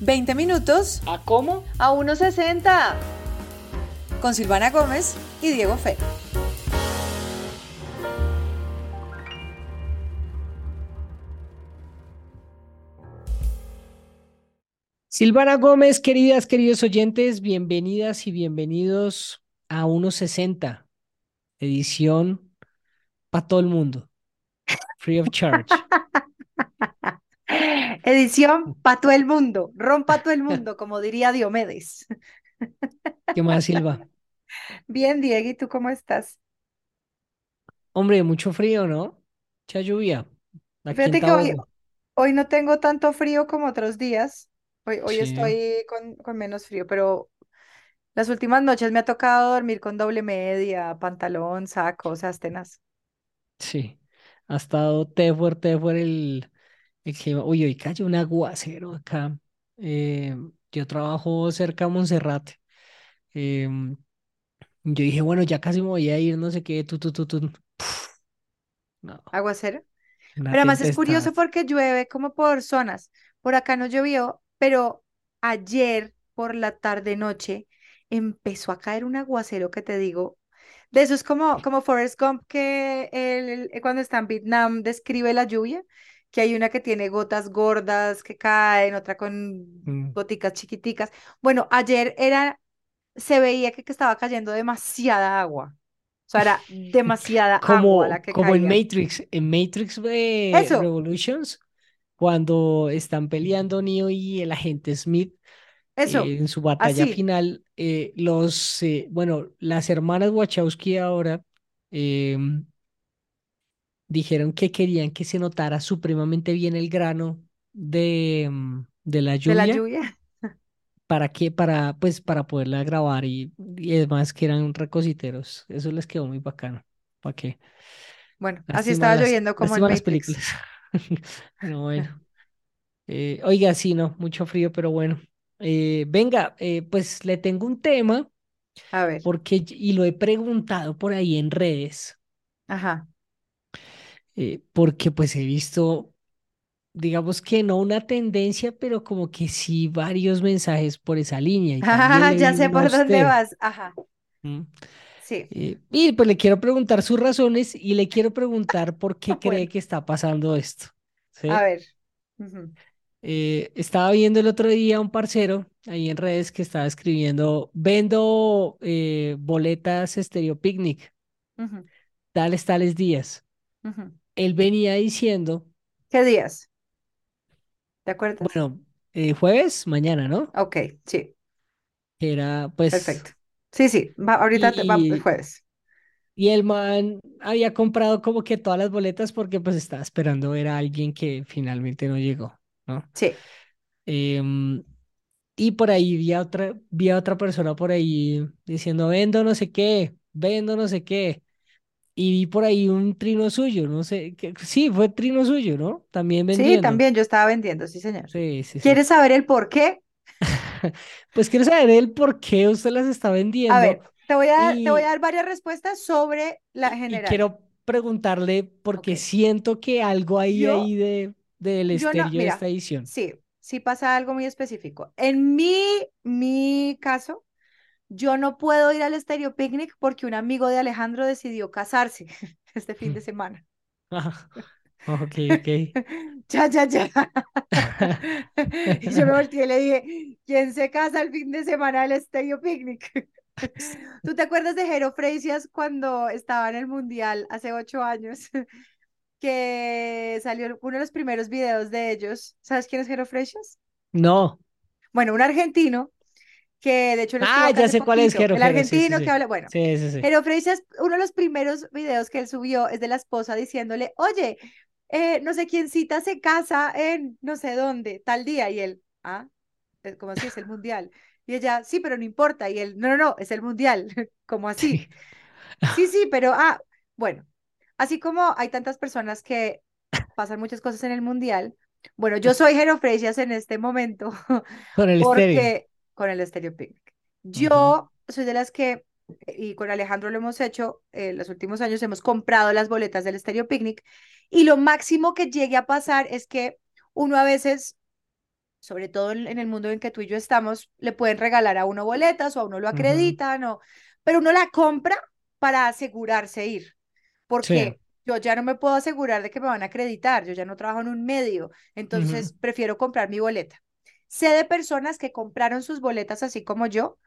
20 minutos ¿A cómo? a 1.60 con Silvana Gómez y Diego Fe. Silvana Gómez, queridas, queridos oyentes, bienvenidas y bienvenidos a 1.60, edición para todo el mundo, free of charge. Edición para todo el mundo, rompa todo el mundo, como diría Diomedes. ¿Qué más, Silva? Bien, Diego, ¿y tú cómo estás? Hombre, mucho frío, ¿no? Mucha lluvia. Aquí Fíjate que hoy, no tengo tanto frío como otros días. Hoy, hoy Sí, estoy con, con menos frío, pero las últimas noches me ha tocado dormir con doble media, pantalón, saco, o sea, tenaz. sí. Ha estado te fuerte, fuerte el, el clima. Uy, hoy cayó un aguacero acá. Eh, yo trabajo cerca de Monserrate. Em, yo dije, bueno, ya casi me voy a ir, no sé qué, tu, tu, tu, tu. No, Aguacero. una Pero además es curioso porque llueve como por zonas. Por acá no llovió, pero ayer por la tarde noche empezó a caer un aguacero que te digo. De eso es como, como Forrest Gump que él cuando está en Vietnam describe la lluvia, que hay una que tiene gotas gordas que caen, otra con Mm. goticas chiquiticas. Bueno, ayer era, se veía que, que estaba cayendo demasiada agua. O sea, era demasiada agua la que como en caía. Matrix, en Matrix Eso, Revolutions, cuando están peleando Neo y el agente Smith eso, eh, en su batalla así. final, eh, los, eh, bueno, las hermanas Wachowski ahora em, dijeron que querían que se notara supremamente bien el grano de, em, de la de la lluvia. lluvia. ¿Para qué? Para, pues, para poderla grabar y, y además que eran recositeros. Eso les quedó muy bacano. ¿Para qué? Bueno, así estaba las, lloviendo como en las películas. Pero bueno. Eh, oiga, sí, no, mucho frío, pero bueno. Eh, venga, eh, pues le tengo un tema A ver, porque, y lo he preguntado por ahí en redes, ajá. Eh, porque pues he visto, digamos que no una tendencia, pero como que sí varios mensajes por esa línea le ya sé por dónde usted. vas. Ajá, ¿m? sí. Eh, y pues le quiero preguntar sus razones y le quiero preguntar por qué cree Bueno, que está pasando esto. a ver. Eh, estaba viendo el otro día un parcero ahí en redes que estaba escribiendo, vendo boletas Estéreo Picnic, tales, tales días. ujú. Él venía diciendo, ¿Qué días? ¿Te acuerdas? bueno, eh, jueves, mañana, ¿no? Ok, sí, Era pues, perfecto. Sí, sí, va, ahorita te- va el y, jueves. y el man había comprado como que todas las boletas porque pues estaba esperando ver a alguien que finalmente no llegó, ¿no? Sí. Em, Y por ahí vi a otra, vi a otra persona por ahí diciendo, vendo no sé qué, vendo no sé qué. Y vi por ahí un trino suyo, no sé, que, sí, fue trino suyo, ¿no? También Sí, vendiendo. también yo estaba vendiendo, sí, señor. Sí, sí, sí. ¿Quieres saber el por qué? Pues quiero saber el por qué usted las está A vendiendo ver, te voy a, te voy a dar varias respuestas sobre la y, y general. quiero preguntarle porque siento que algo hay Yo, ahí de, del no, estéreo de esta edición. sí, sí pasa algo muy específico. En mi, mi caso, Yo no puedo ir al Estéreo Picnic porque un amigo de Alejandro decidió casarse este fin de semana. Ah, ok, ok. Ya, ya, ya. Y yo me volteé y le dije, ¿quién se casa el fin de semana del Estéreo Picnic? ¿Tú te acuerdas de Jero Freixas cuando estaba en el Mundial hace ocho años? Que salió uno de los primeros videos de ellos. ¿Sabes quién es Jero Freixas? No. Bueno, un argentino que de hecho Ah, ya sé cuál es. Jero El Jero, sí, sí, argentino que habla, bueno, Sí, sí, sí. Pero Freixas, uno de los primeros videos que él subió es de la esposa diciéndole, oye, eh, no sé quién cita se casa en no sé dónde, tal día. Y él, ah, como así, es el mundial. Y ella, sí, pero no importa. Y él, no, no, no, es el mundial. como así? Sí. Sí, sí, pero, ah, bueno, así como hay tantas personas que pasan muchas cosas en el mundial, bueno, yo soy Jero en este momento Con el porque con el Stereo Picnic. Yo soy de las que, y con Alejandro lo hemos hecho, en los últimos años hemos comprado las boletas del Stereo Picnic y lo máximo que llegue a pasar es que uno a veces sobre todo en el mundo en que tú y yo estamos, le pueden regalar a uno boletas o a uno lo acreditan, o, pero uno la compra para asegurarse ir, Sí. porque yo ya no me puedo asegurar de que me van a acreditar, yo ya no trabajo en un medio, entonces prefiero comprar mi boleta. Sé de personas que compraron sus boletas así como yo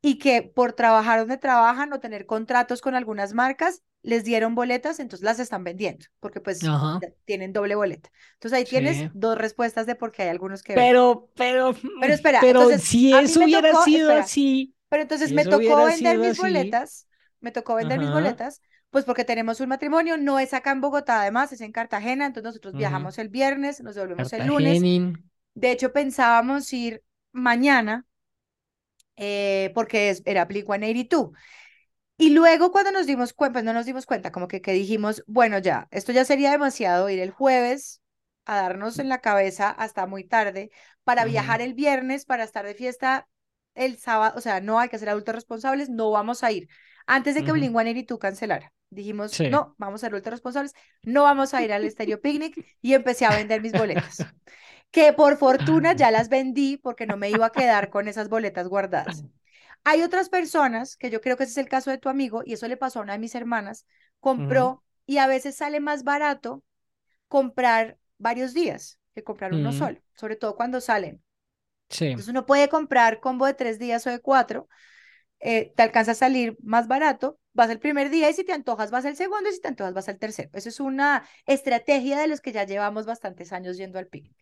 y que por trabajar donde trabajan o tener contratos con algunas marcas, les dieron boletas, entonces las están vendiendo, porque pues Ajá. tienen doble boleta. Entonces ahí tienes dos respuestas de por qué hay algunos que. Pero, pero, Pero mm, espera, pero entonces si eso hubiera tocó, sido espera, así, pero entonces si me tocó vender mis así, boletas, me tocó vender mis boletas, pues porque tenemos un matrimonio, no es acá en Bogotá, además es en Cartagena, entonces nosotros viajamos el viernes, nos devolvemos el lunes. De hecho, pensábamos ir mañana eh, porque es, era Blink-182. Y luego cuando nos dimos cuenta, pues no nos dimos cuenta, como que, que dijimos, bueno, ya, esto ya sería demasiado ir el jueves a darnos en la cabeza hasta muy tarde para viajar el viernes, para estar de fiesta el sábado, o sea, no hay que ser adultos responsables, no vamos a ir. Antes de que ujú, Blink-182 cancelara, dijimos, Sí. no, vamos a ser adultos responsables, no vamos a ir al Estéreo Picnic y empecé a vender mis boletas, que por fortuna ya las vendí porque no me iba a quedar con esas boletas guardadas. Hay otras personas, que yo creo que ese es el caso de tu amigo, y eso le pasó a una de mis hermanas, ujú, compró y a veces sale más barato comprar varios días que comprar uno ujú, solo, sobre todo cuando salen. Sí. Entonces uno puede comprar combo de tres días o de cuatro, eh, te alcanza a salir más barato, vas el primer día y si te antojas vas el segundo y si te antojas vas el tercero. Eso es una estrategia de los que ya llevamos bastantes años yendo al picnic.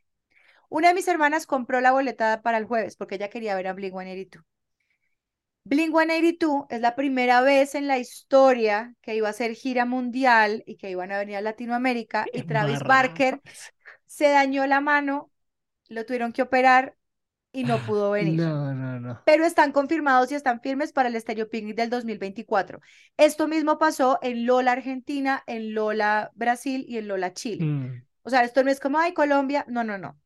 Una de mis hermanas compró la boleta para el jueves porque ella quería ver a Blink-182. Blink-182 es la primera vez en la historia que iba a hacer gira mundial y que iban a venir a Latinoamérica y Travis Barker se dañó la mano, lo tuvieron que operar y no pudo venir. No, no, no. Pero están confirmados y están firmes para el Estéreo Picnic del 2024. Esto mismo pasó en Lola Argentina, en Lola Brasil y en Lola Chile. Mm, O sea, esto no es como, ay, Colombia, no, no, no.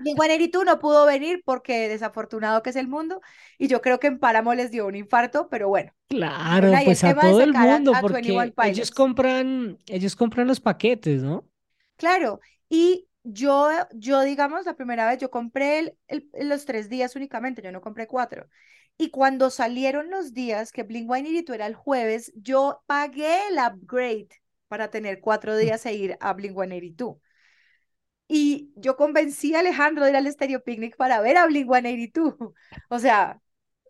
Blink-182 no pudo venir porque desafortunado que es el mundo y yo creo que en Páramo les dio un infarto, pero bueno, Claro, pues a todo el a, mundo, a 21 porque ellos compran, ellos compran los paquetes, ¿no? Claro, y yo, yo digamos, la primera vez yo compré el, el- los tres días únicamente, yo no compré cuatro. Y cuando salieron los días que Blink-182 era el jueves, yo pagué el upgrade para tener cuatro Mm, días e ir a Blink-182. Y yo convencí a Alejandro de ir al Stereo Picnic para ver a Blink-182. O sea,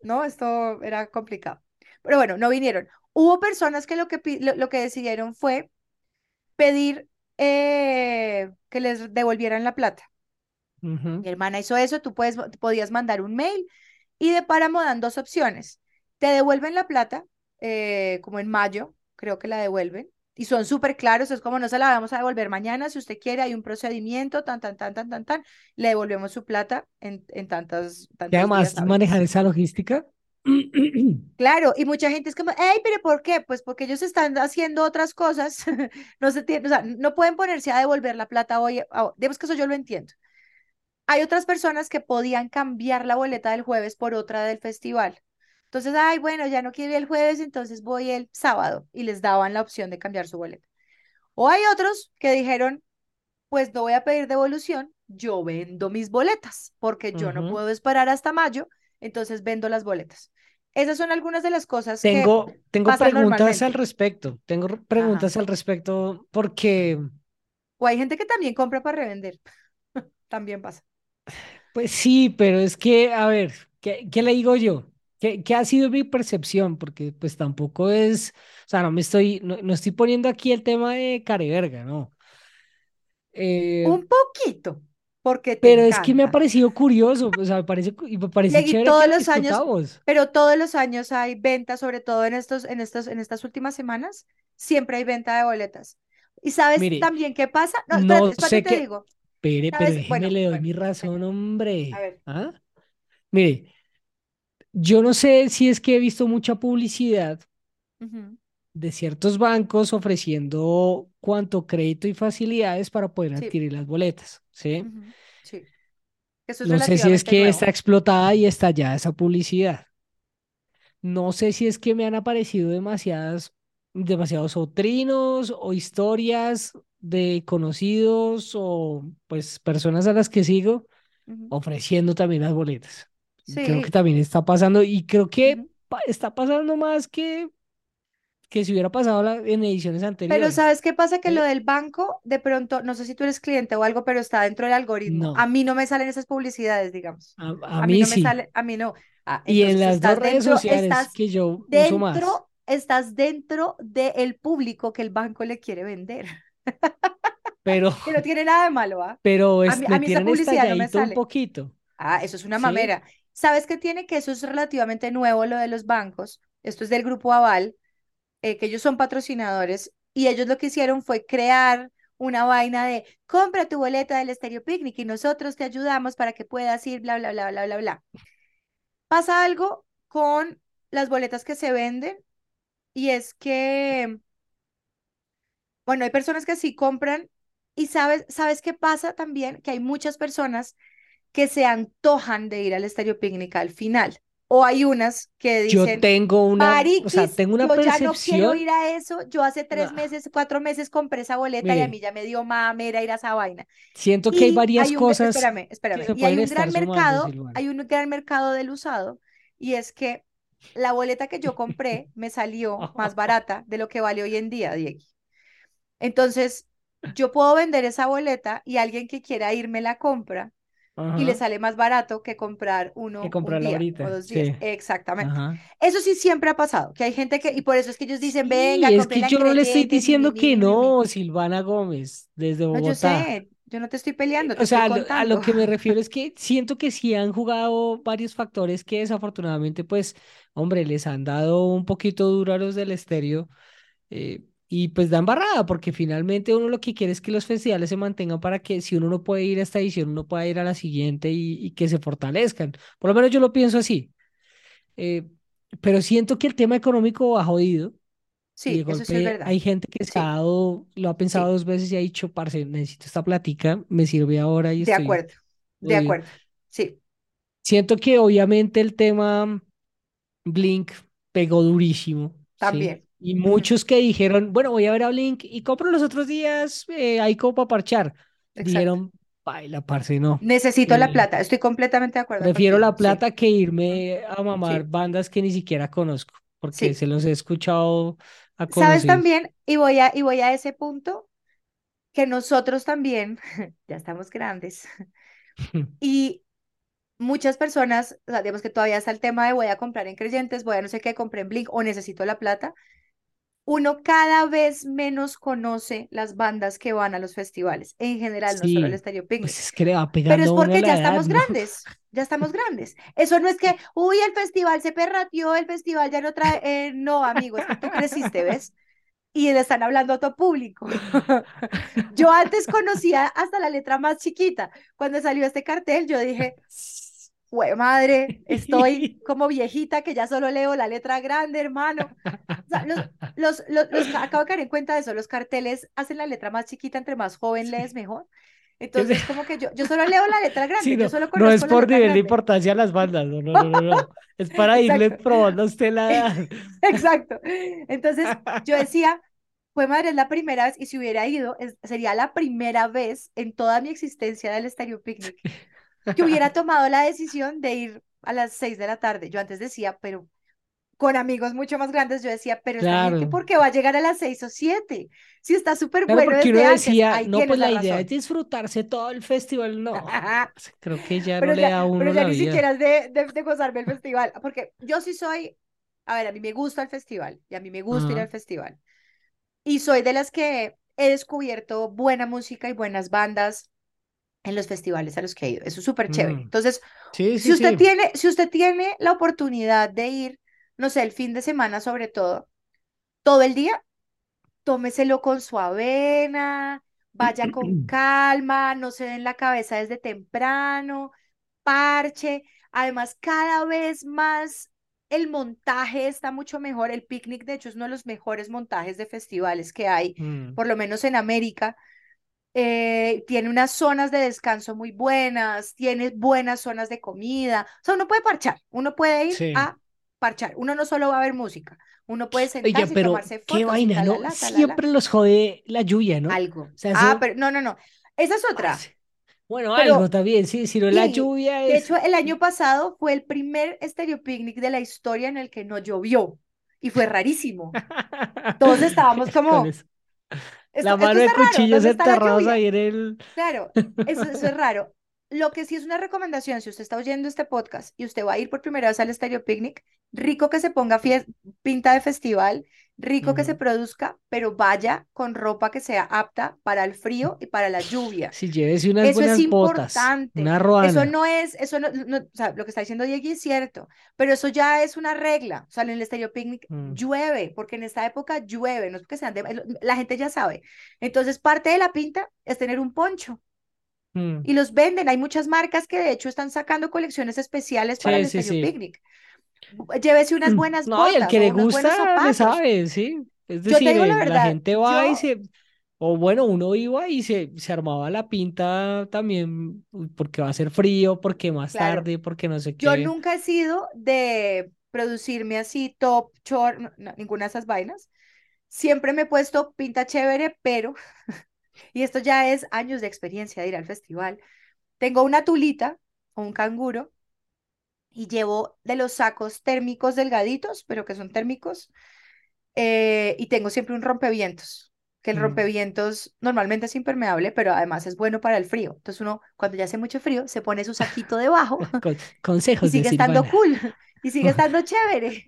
no, esto era complicado. Pero bueno, no vinieron. Hubo personas que lo que, lo, lo que decidieron fue pedir eh, que les devolvieran la plata. Mi hermana hizo eso, tú puedes, podías mandar un mail y de Páramo dan dos opciones. Te devuelven la plata, eh, como en mayo, creo que la devuelven, y son súper claros, es como no se la vamos a devolver mañana, si usted quiere, hay un procedimiento, tan, tan, tan, tan, tan, tan, le devolvemos su plata en, en tantos, Y tantos días además manejar esa logística. Claro, y mucha gente es como, hey, pero ¿por qué? Pues porque ellos están haciendo otras cosas, no se tiene, o sea, no pueden ponerse a devolver la plata hoy, ah, digamos que eso yo lo entiendo. Hay otras personas que podían cambiar la boleta del jueves por otra del festival. Entonces, ay, bueno, ya no quiero ir el jueves, entonces voy el sábado y les daban la opción de cambiar su boleta. O hay otros que dijeron, pues no voy a pedir devolución, yo vendo mis boletas porque yo no puedo esperar hasta mayo, entonces vendo las boletas. Esas son algunas de las cosas que Tengo, tengo pasan preguntas al respecto. Tengo Ajá. preguntas al respecto porque, O hay gente que también compra para revender. También pasa. pues sí, pero es que, a ver, ¿qué, qué le digo yo? ¿Qué, qué ha sido mi percepción? Porque pues tampoco es, o sea, no me estoy, no, no estoy poniendo aquí el tema de careverga, ¿no? Eh, Un poquito, porque te pero es que me ha encanta. parecido curioso, o sea, me parece, me parece Y chévere todos lo los años, pero todos los años hay venta, sobre todo en estos, en estos, en estas últimas semanas, siempre hay venta de boletas. ¿Y sabes Mire, también qué pasa? No, espérate, no espérate, sé te qué, digo. pero, pero déjeme Bueno, le doy bueno, mi razón, venga, a hombre. ver. ¿Ah? Mire, yo no sé si es que he visto mucha publicidad de ciertos bancos ofreciendo cuanto crédito y facilidades para poder Sí, adquirir las boletas, ¿sí? ujú, sí. Eso es No sé si es que está explotada y estallada esa publicidad. No sé si es que me han aparecido demasiadas, demasiados o trinos o historias de conocidos o pues personas a las que sigo ofreciendo también las boletas. Creo que Sí. también está pasando y creo que está pasando más que, que si hubiera pasado la- en ediciones Pero anteriores. ¿sabes qué pasa? Que lo ¿eh? del banco, de pronto, no sé si tú eres cliente o algo, pero está dentro del algoritmo. A No, mí no me salen esas publicidades, digamos. a, a A mí mí no me sí. sale, a mí no. Ah, Y en las dos redes dentro, sociales que yo uso más. dentro, estás dentro del público que el banco le quiere vender. Pero, Que no tiene nada de malo, ¿ah? pero A es- a me mí me estalladito un poquito, Ah, eso es una ¿sí? ¿Sabes qué tiene? Que eso es relativamente nuevo, lo de los bancos. Esto es del grupo Aval, eh, que ellos son patrocinadores y ellos lo que hicieron fue crear una vaina de compra tu boleta del Estéreo Picnic y nosotros te ayudamos para que puedas ir, bla, bla, bla, bla, bla, bla. Pasa algo con las boletas que se venden y es que, bueno, hay personas que sí compran y sabes, ¿sabes qué pasa también? Que hay muchas personas que se antojan de ir al Estéreo Picnic al final. O hay unas que Yo dicen, tengo una, o sea, tengo una yo ya no quiero ir a eso. Yo hace tres ah, meses, cuatro meses compré esa boleta y a mí ya me dio mamera ir a esa vaina. siento que hay varias hay un, ve- cosas espérame, espérame, y hay un gran mercado, hay un gran mercado del usado y es que la boleta que yo compré me salió más barata de lo que vale hoy en día, Diego. Entonces, yo puedo vender esa boleta y alguien que quiera ir me la compra y le sale más barato que comprar que uno un día o ahorita, dos días. sí. Exactamente. Ajá. Eso sí siempre ha pasado, que hay gente que, y por eso es que ellos dicen, venga, Sí, es que yo no le estoy diciendo que no, Silvana Gómez, desde No, yo Bogotá. sé, yo no te estoy Eh, peleando, te O estoy sea, a lo, a lo que me refiero es que siento que sí han jugado varios factores que desafortunadamente, pues, hombre, les han dado un poquito duro a los del estéreo eh, y pues dan barrada, porque finalmente uno lo que quiere es que los festivales se mantengan para que si uno no puede ir a esta edición, uno pueda ir a la siguiente y, y que se fortalezcan. Por lo menos yo lo pienso así. Eh, pero siento que el tema económico ha jodido y de Sí, eso sí es golpe verdad. hay gente que se ha Sí, dado, lo ha pensado sí, dos veces y ha dicho, parce, necesito esta plática, me sirve ahora y de estoy acuerdo, de acuerdo. Sí, Siento que obviamente el tema Blink pegó durísimo, ¿sí? también. Y muchos que dijeron, bueno, voy a ver a Blink y compro los otros días, eh, ahí como para parchar. exacto. Dijeron, baila, parce, no. Necesito la Eh, plata, estoy completamente de acuerdo prefiero contigo. la Sí, plata que ujú, irme a mamar sí, bandas que ni siquiera conozco, porque sí. se los he escuchado a ¿Sabes conocidos. también? Y voy a, y voy a ese punto que nosotros también, ya estamos grandes, y muchas personas, o sea, digamos que todavía está el tema de voy a comprar en Creyentes, voy a no sé qué, compré en Blink o necesito la plata. Uno cada vez menos conoce las bandas que van a los festivales, en general, no solo el Stereo pues Picnic, es que le va pero es porque ya edad, estamos ¿no? grandes, ya estamos grandes. Eso no es que, uy, el festival se perrateó, el festival ya no trae, eh, no, amigo, es que tú creciste, ¿ves? Y le están hablando a todo público. Yo antes conocía hasta la letra más chiquita. Cuando salió este cartel, yo dije, Güey, madre, estoy como viejita que ya solo leo la letra grande, hermano. O sea, los, los, los, los ca- acabo de caer en cuenta de eso, los carteles hacen la letra más chiquita, entre más joven lees Sí. mejor. Que se- Entonces, como que yo, yo solo leo la letra Sí, grande, yo no, solo no es por nivel de importancia a las bandas, no, no, no, no, no. Es para irle probando a usted la edad. exacto. Entonces, yo decía, fue madre, es la primera vez, y si hubiera ido, es- sería la primera vez en toda mi existencia del Stereo Picnic que hubiera tomado la decisión de ir a las seis de la tarde. Yo antes decía, pero con amigos mucho más grandes, yo decía, pero esta gente, Claro, ¿por qué va a llegar a las seis o siete? Si está súper claro, bueno porque uno desde decía, no, pues la idea es disfrutarse todo el festival. No, parce, creo que ya no Pero le ya, da a pero uno ya la ni siquiera vida. es de, de, de gozarme el festival, porque yo sí soy, a ver, a mí me gusta el festival y a mí me gusta ir Ajá. al festival. Y soy de las que he descubierto buena música y buenas bandas en los festivales a los que he ido. Eso es súper chévere. Mm. Entonces, Sí, Si usted sí. tiene, si usted tiene la oportunidad de ir, no sé, el fin de semana sobre todo, todo el día, tómeselo con su avena, vaya con calma, no se den la cabeza desde temprano, parche. Además, cada vez más el montaje está mucho mejor. El picnic, de hecho, es uno de los mejores montajes de festivales que hay, Mm. por lo menos en América eh, tiene unas zonas de descanso muy buenas, tiene buenas zonas de comida, o sea, uno puede parchar, uno puede ir Sí. a parchar, uno no solo va a ver música, uno puede Oye, sentarse y pero tomarse qué fotos y vaina, ¿no? talala, talala, Siempre los jode la lluvia, ¿no? O algo. sea, Ah, eso, pero no, no, no, esa es otra. Bueno, algo Pero también, sí, si no la lluvia de es hecho el año pasado fue el primer estéreo picnic de la historia en el que no llovió y fue rarísimo. Todos estábamos como, La mano de cuchillos ¿dónde está la enterrados ahí en el... Claro, eso, eso es raro. Lo que sí es una recomendación, si usted está oyendo este podcast y usted va a ir por primera vez al Estéreo Picnic, rico que se ponga pinta de festival, rico que se produzca, pero vaya con ropa que sea apta para el frío y para la lluvia. Si llévese unas Eso es buenas botas, importante. una Eso no es, eso no, no- o sea, lo que está diciendo Diego es cierto, pero eso ya es una regla. O sea, en el Estéreo Picnic Mm, llueve, porque en esta época llueve, no es porque sean de, la gente ya sabe. Entonces, parte de la pinta es tener un poncho mm. y los venden. Hay muchas marcas que de hecho están sacando colecciones especiales para el sí, Estéreo sí. Picnic. Llévese unas buenas No, y el botas que le gusta le sabe, ¿sí? Es Yo te decir, digo la el- la verdad, gente va y yo, se, o bueno, uno iba y se, se armaba la pinta también porque va a ser frío, porque más claro, tarde, porque no sé yo qué. nunca he sido de producirme así top, short, no, no, ninguna de esas vainas. Siempre me he puesto pinta chévere, pero, y esto ya es años de experiencia de ir al festival, tengo una tulita o un canguro y llevo de los sacos térmicos delgaditos, pero que son térmicos, eh, y tengo siempre un rompevientos, que el Mm. rompevientos normalmente es impermeable, pero además es bueno para el frío. Entonces uno, cuando ya hace mucho frío, se pone su saquito debajo Con- y consejos de sigue estando cool, y sigue estando chévere.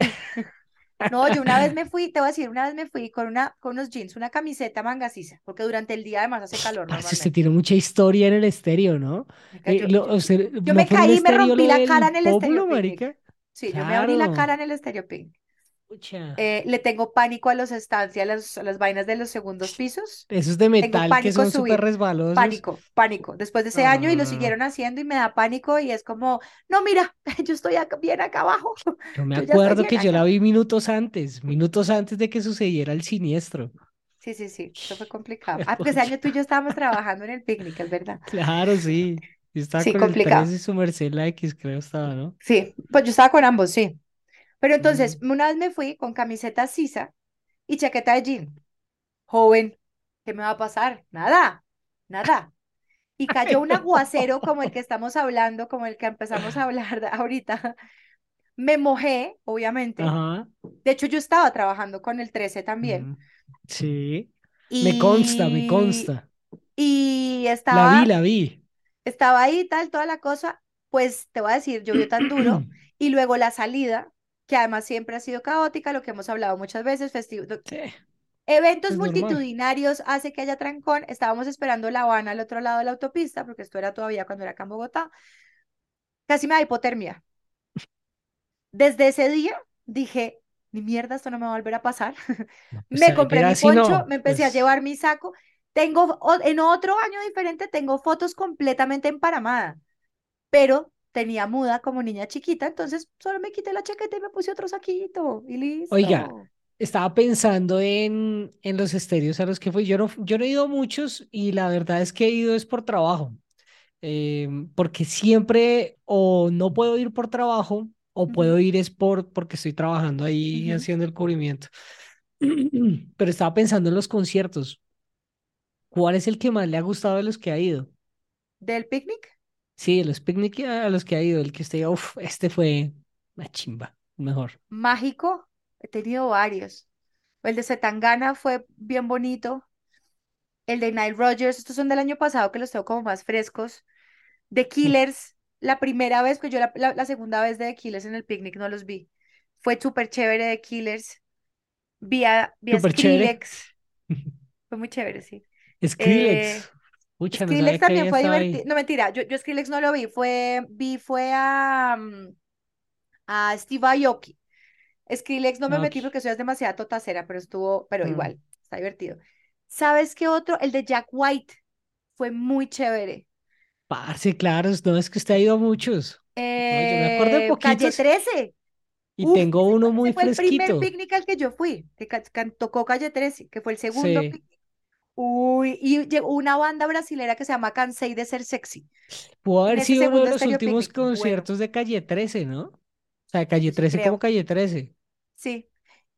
No, yo una vez me fui, te voy a decir, una vez me fui con, una, con unos jeans, una camiseta mangasiza, porque durante el día además hace calor Parce, usted tiene mucha historia en el estéreo, ¿no? Eh, Yo, lo- yo, usted- yo ¿no me caí y me rompí la cara en el Estéreo? Sí, yo me abrí la cara en el Estéreo Picnic. Eh, le tengo pánico a los y a las, a las vainas de los segundos pisos. Esos de metal que son súper resbalosos. Pánico, pánico. Después de ese no, año y lo no. siguieron haciendo y me da pánico y es como, no, mira, yo estoy acá- bien acá abajo. Yo me Yo acuerdo que yo la acá. vi minutos antes, minutos antes de que sucediera el siniestro. Sí, sí, sí, eso fue complicado. Ah, porque ese año tú y yo estábamos trabajando en el picnic, es verdad. Claro, sí. Yo estaba Sí, con el 3 complicado. y su merced la X, creo estaba, ¿no? Sí, pues yo estaba con ambos, sí. Pero entonces, Mm. una vez me fui con camiseta sisa y chaqueta de jean. Joven, ¿qué me va a pasar? Nada, nada. Y cayó Ay, un aguacero como el que estamos hablando, como el que empezamos a hablar ahorita. Me mojé, obviamente. De hecho, yo estaba trabajando con el 13 también. Sí. Me consta, me consta. y La vi, estaba, la vi. estaba ahí, tal, toda la cosa. Pues te voy a decir, llovió tan duro. Y luego la salida, que además siempre ha sido caótica, lo que hemos hablado muchas veces, festivo, Sí, Eventos multitudinarios hace que haya trancón. Estábamos esperando La Habana al otro lado de la autopista, porque esto era todavía cuando era acá en Bogotá. Casi me da hipotermia. Desde ese día dije, ni mierda, esto no me va a volver a pasar. No, pues Me compré mi poncho, no. me empecé a Pues, llevar mi saco. Tengo, en otro año diferente, tengo fotos completamente emparamada, pero tenía muda como niña chiquita, entonces solo me quité la chaqueta y me puse otro saquito y oiga, listo. estaba pensando en, en los estéreos a los que fui. Yo no, yo no he ido a muchos y la verdad es que he ido es por trabajo. eh, porque siempre o no puedo ir por trabajo o puedo ir es por, porque estoy trabajando ahí haciendo el cubrimiento. Pero estaba pensando en los conciertos. ¿Cuál es el que más le ha gustado de los que ha ido? ¿Del picnic? Sí, de los picnic a los que ha ido, el que usted diga, uff, este fue una chimba, mejor. Mágico, he tenido varios. El de Zetangana fue bien bonito. El de Nile Rodgers, estos son del año pasado que los tengo como más frescos. The Killers, la primera vez, pues yo la, la- la segunda vez de The Killers en el picnic no los vi. Fue súper chévere The Killers. Vi a, vi a Súper chévere. Skrillex, fue muy chévere, sí. Eh, Skrillex. Pucha, Skrillex también fue divertido. No, mentira, yo, yo Skrillex no lo vi, fue, vi, fue a, mm, a Steve Aoki. Skrillex no me metí porque soy demasiada totacera, pero estuvo, pero Mm. igual, está divertido. ¿Sabes qué otro? El de Jack White fue muy chévere. Parce, claro, no es que usted ha ido a muchos. No, yo me acuerdo de Eh, Calle poquitos 13. y Uf, tengo fue, uno muy ese fue el primer fresquito. picnic al que yo fui, que tocó Calle 13, que fue el segundo Sí. picnic. Uy, y llegó una banda brasilera que se llama Cansei de ser sexy. Pudo haber sido uno de los últimos picnic. Bueno, conciertos de Calle 13, ¿no? O sea, Calle sí 13 como creo, Calle 13. sí.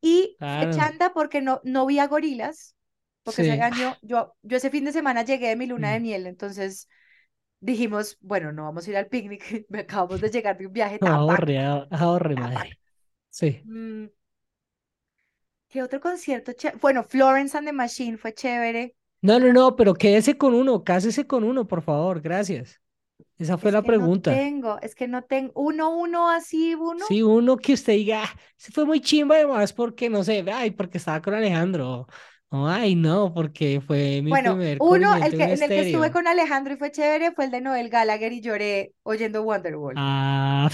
Y Claro. chanda porque no, no vi a gorilas, porque Sí. año, yo, yo ese fin de semana llegué de mi luna de Mm. miel, entonces dijimos, bueno, no vamos a ir al picnic, acabamos de llegar de un viaje No, ah, tan bacano. madre. Sí. Mm, ¿Qué otro concierto? Bueno, Florence and the Machine fue chévere. No, no, no, pero quédese con uno, cásese con uno, por favor, gracias. Esa fue Es la que no pregunta. tengo, es que no tengo, uno, uno así, uno. Sí, uno que usted diga, "Ah, se fue muy chimba además porque, no sé, ay, porque estaba con Alejandro. O, ay, no, porque fue mi Bueno, primer uno, el que, en en el que estuve con Alejandro y fue chévere fue el de Noel Gallagher y lloré oyendo Wonderwall. Ah,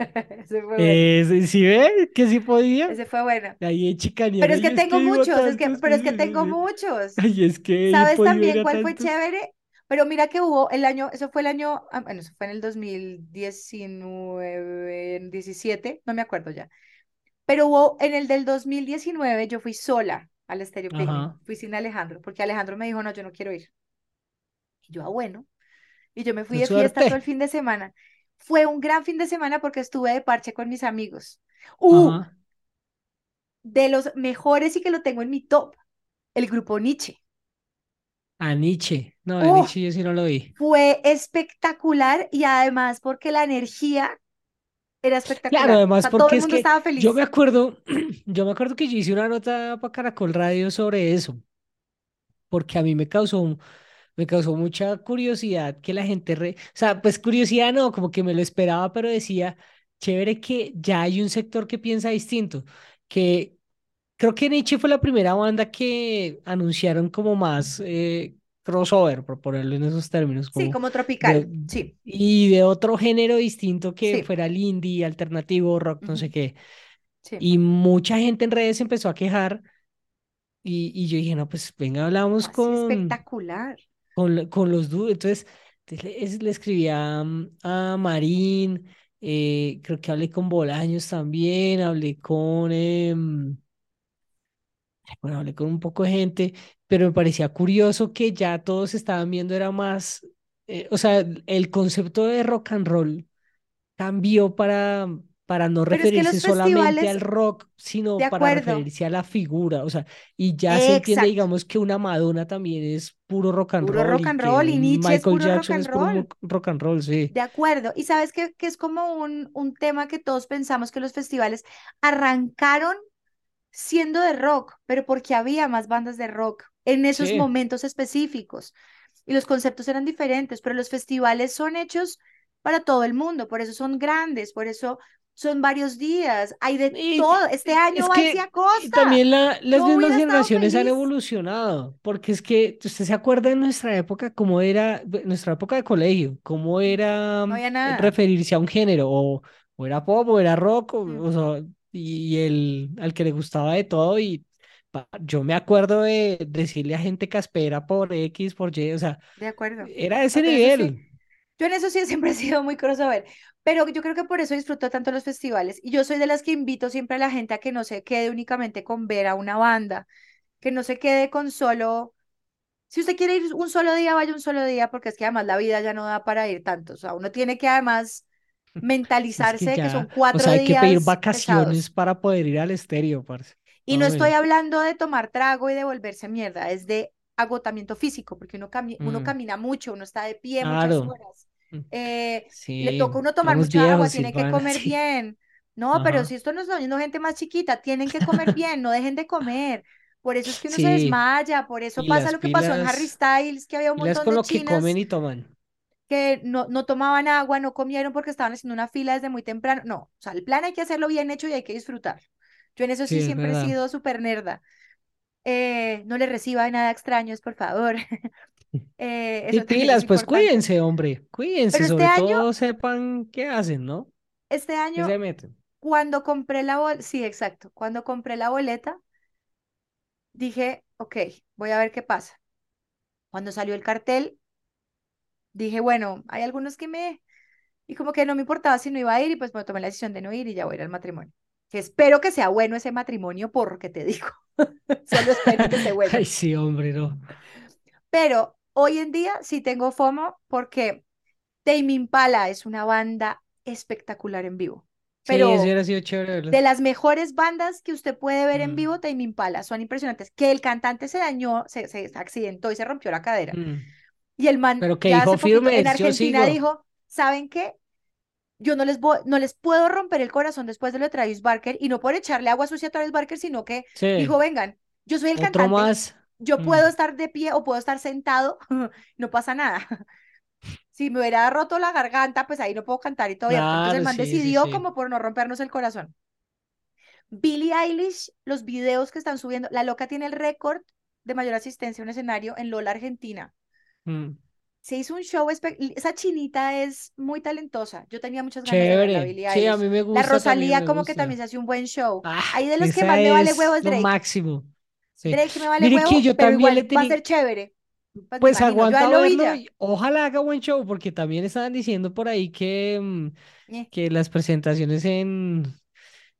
Ese fue bueno, eh, ¿sí ve? Que sí podía. ese fue bueno. Ahí chicanear, Pero es que tengo muchos, es que, pero es que tengo muchos. Ay, es que ¿Sabes también cuál fue tantos. chévere? Pero mira que hubo el año, eso fue el año, ah, bueno, eso fue en el 2019, 17, no me acuerdo ya. Pero hubo en el del 2019, yo fui sola al Ajá, fui sin Alejandro, porque Alejandro me dijo, no, yo no quiero ir. Y yo, ah, bueno. Y yo me fui de fiesta todo el fin de semana. Fue un gran fin de semana porque estuve de parche con mis amigos. ¡Uh! De los mejores y que lo tengo en mi top, el grupo Nietzsche. A Nietzsche. No, a ¡Uh! Nietzsche yo sí no lo vi. Fue espectacular y además porque la energía era Claro, espectacular. O además sea, todo porque el es mundo que estaba yo me feliz. acuerdo, yo me acuerdo que yo hice una nota para Caracol Radio sobre eso, porque a mí me causó, me causó mucha curiosidad que la gente, re... o sea, pues curiosidad no, como que me lo esperaba, pero decía, chévere que ya hay un sector que piensa distinto, que creo que Nietzsche fue la primera banda que anunciaron como más eh, crossover, por ponerlo en esos términos, Sí, como de, tropical. Sí, y de otro género distinto que sí. fuera el indie, alternativo, rock, no sé qué. sí. Y mucha gente en redes empezó a quejar y, y yo dije, no, pues venga, hablamos así con, espectacular. Con, con los dudes. Entonces, entonces le, es- le escribí a, mm, a Marín, eh, creo que hablé con Bolaños también, hablé con, em, bueno, hablé con un poco de gente, pero me parecía curioso que ya todos estaban viendo, era más, eh, o sea, el concepto de rock and roll cambió para, para no Pero es que referirse solamente al rock, sino para referirse a la figura. O sea, y ya se entiende, Exacto. digamos, que una Madonna también es puro rock and Puro roll rock and roll y Nietzsche es Michael puro rock Jackson and es puro roll. rock and roll, sí. De acuerdo. Y sabes que, que es como un, un tema que todos pensamos que los festivales arrancaron siendo de rock, pero porque había más bandas de rock en esos Sí. momentos específicos y los conceptos eran diferentes, pero los festivales son hechos para todo el mundo, por eso son grandes, por eso son varios días, hay de Y, todo. Este y año va que a y Costa, también la, las yo mismas generaciones han evolucionado, porque es que usted se acuerda de nuestra época, cómo era, nuestra época de colegio, cómo era No nada. referirse a un género, o, o era pop, o era rock, o, Mm, o sea, y el al que le gustaba de todo, y yo me acuerdo de decirle a gente caspera por X, por Y, o sea, De acuerdo. era ese en eso sí, nivel. Yo en eso sí siempre he sido muy crossover, pero yo creo que por eso disfruto tanto los festivales. Y yo soy de las que invito siempre a la gente a que no se quede únicamente con ver a una banda, que no se quede con solo, si usted quiere ir un solo día, vaya un solo día, porque es que además la vida ya no da para ir tanto. O sea, uno tiene que además Si es que mentalizarse que son o cuatro sea, hay que pedir días vacaciones pesados. para poder ir al estéreo, parce. Y no estoy hablando de tomar trago y de volverse mierda, es de agotamiento físico, porque uno, cami- uno Mm, camina mucho, uno está de pie muchas horas, Mm, eh, le Sí, toca a uno tomar mucha agua, viejos, tiene que comer sí. bien. No, pero si Ajá. esto no está oyendo gente más chiquita, tienen que comer bien, no dejen de comer. Por eso es que uno se Sí, desmaya, por eso pasa pilas, lo que pasó en Harry pilas, Styles, que había un pilas montón con de lo que comen chinas y toman. que no, no tomaban agua, no comieron porque estaban haciendo una fila desde muy temprano. No, o sea, el plan hay que hacerlo bien hecho y hay que disfrutar. Yo en eso Sí, siempre he sido súper nerda. Eh, no le reciba nada extraños, por favor. Eh, Y eso es pilas, pues importante. cuídense, hombre, cuídense, Pero este sobre año, todo sepan qué hacen, ¿no? este ¿Qué año, se meten? cuando compré la boleta, sí, exacto, cuando compré la boleta, dije, ok, voy a ver qué pasa. Cuando salió el cartel, dije, bueno, hay algunos que me, y como que no me importaba si no iba a ir, y pues me tomé la decisión de no ir y ya voy a ir al matrimonio. Que espero que sea bueno ese matrimonio, porque te digo, solo espero que esté bueno. Ay, sí, hombre, no. Pero hoy en día sí tengo FOMO porque Tame Impala es una banda espectacular en vivo, Sí, eso pero hubiera sido chévere de las mejores bandas que usted puede ver en Mm, vivo, Tame Impala, son impresionantes. Que el cantante se dañó, se, se accidentó y se rompió la cadera. mm. Y el man Pero que dijo poquito firme, en Argentina dijo, ¿saben qué? Yo no les, voy, no les puedo romper el corazón después de lo de Travis Barker y no por echarle agua sucia a Travis Barker, sino que dijo, vengan, yo soy el otro cantante, más. Yo Mm, puedo estar de pie o puedo estar sentado, no pasa nada. Si me hubiera roto la garganta, pues ahí no puedo cantar y todavía. Entonces el Claro, man sí, sí, decidió sí. como por no rompernos el corazón. Billie Eilish, los videos que están subiendo, la loca tiene el récord de mayor asistencia a un escenario en Lola, Argentina. Mm, Se hizo un show, esa chinita es muy talentosa. Yo tenía muchas ganas de verla, Chévere. Billie Sí, a Eilish. mí me La gusta también, Rosalía como que también se gusta. hace un buen show. Ah, Ahí de los que más me vale huevo es lo Drake. máximo. Sí. Drake me vale Mire que huevo, yo pero también igual le va a tenía, ser chévere. Pues pues aguanta verlo y ojalá haga buen show, porque también estaban diciendo por ahí que, mm, Eh, que las presentaciones en,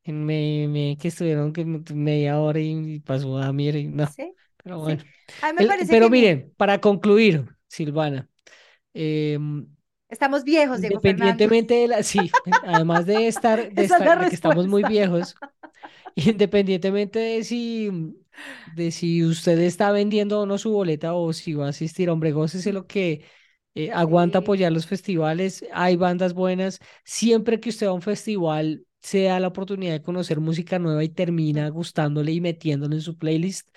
en me, me- que estuvieron que me- media hora y, y pasó a mí no, Sí, pero sí. bueno. A mí me El- parece pero que mi... miren, para concluir, Silvana, em, estamos viejos, Diego independientemente de la, sí, además de estar, de Esa es estar, de que estamos muy viejos, independientemente de si, de si usted está vendiendo o no su boleta o si va a asistir, hombre, gócese lo que eh, aguanta apoyar los festivales, hay bandas buenas, siempre que usted va a un festival se da la oportunidad de conocer música nueva y termina gustándole y metiéndole en su playlist.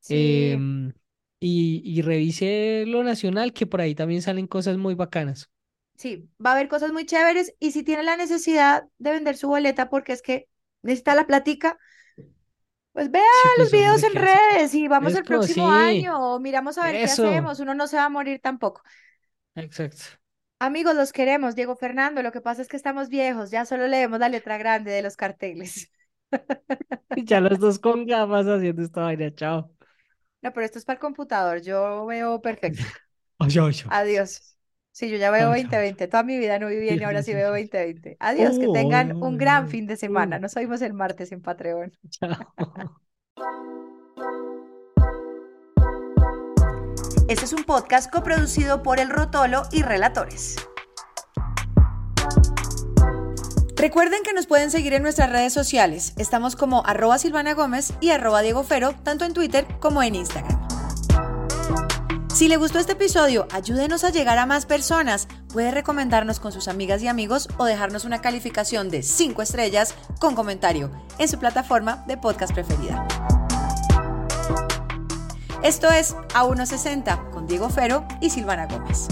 sí, em, y, y revise lo nacional, que por ahí también salen cosas muy bacanas. sí. Va a haber cosas muy chéveres y si tiene la necesidad de vender su boleta porque es que necesita la platica, pues vea Sí, los pues videos en redes y vamos el Eso, próximo sí, año o miramos a ver qué hacemos. Uno no se va a morir tampoco. exacto. Amigos, los queremos, Diego Fernando. Lo que pasa es que estamos viejos, ya solo leemos la letra grande de los carteles. Ya los dos con gafas haciendo esta vaina, chao. No, pero esto es para el computador, yo veo perfecto. Adiós. Sí, yo ya veo ay, ay. 2020. Toda mi vida no viví bien y ahora Sí, veo sí. 2020. Adiós, que Oh, tengan un gran ay, fin de semana. Nos oímos el martes en Patreon. chao. Este es un podcast coproducido por El Rotolo y Relatores. Recuerden que nos pueden seguir en nuestras redes sociales. Estamos como arroba Silvana Gómez y arroba Diego Fero, tanto en Twitter como en Instagram. Si le gustó este episodio, ayúdenos a llegar a más personas. Puede recomendarnos con sus amigas y amigos o dejarnos una calificación de 5 estrellas con comentario en su plataforma de podcast preferida. Esto es A160 con Diego Fero y Silvana Gómez.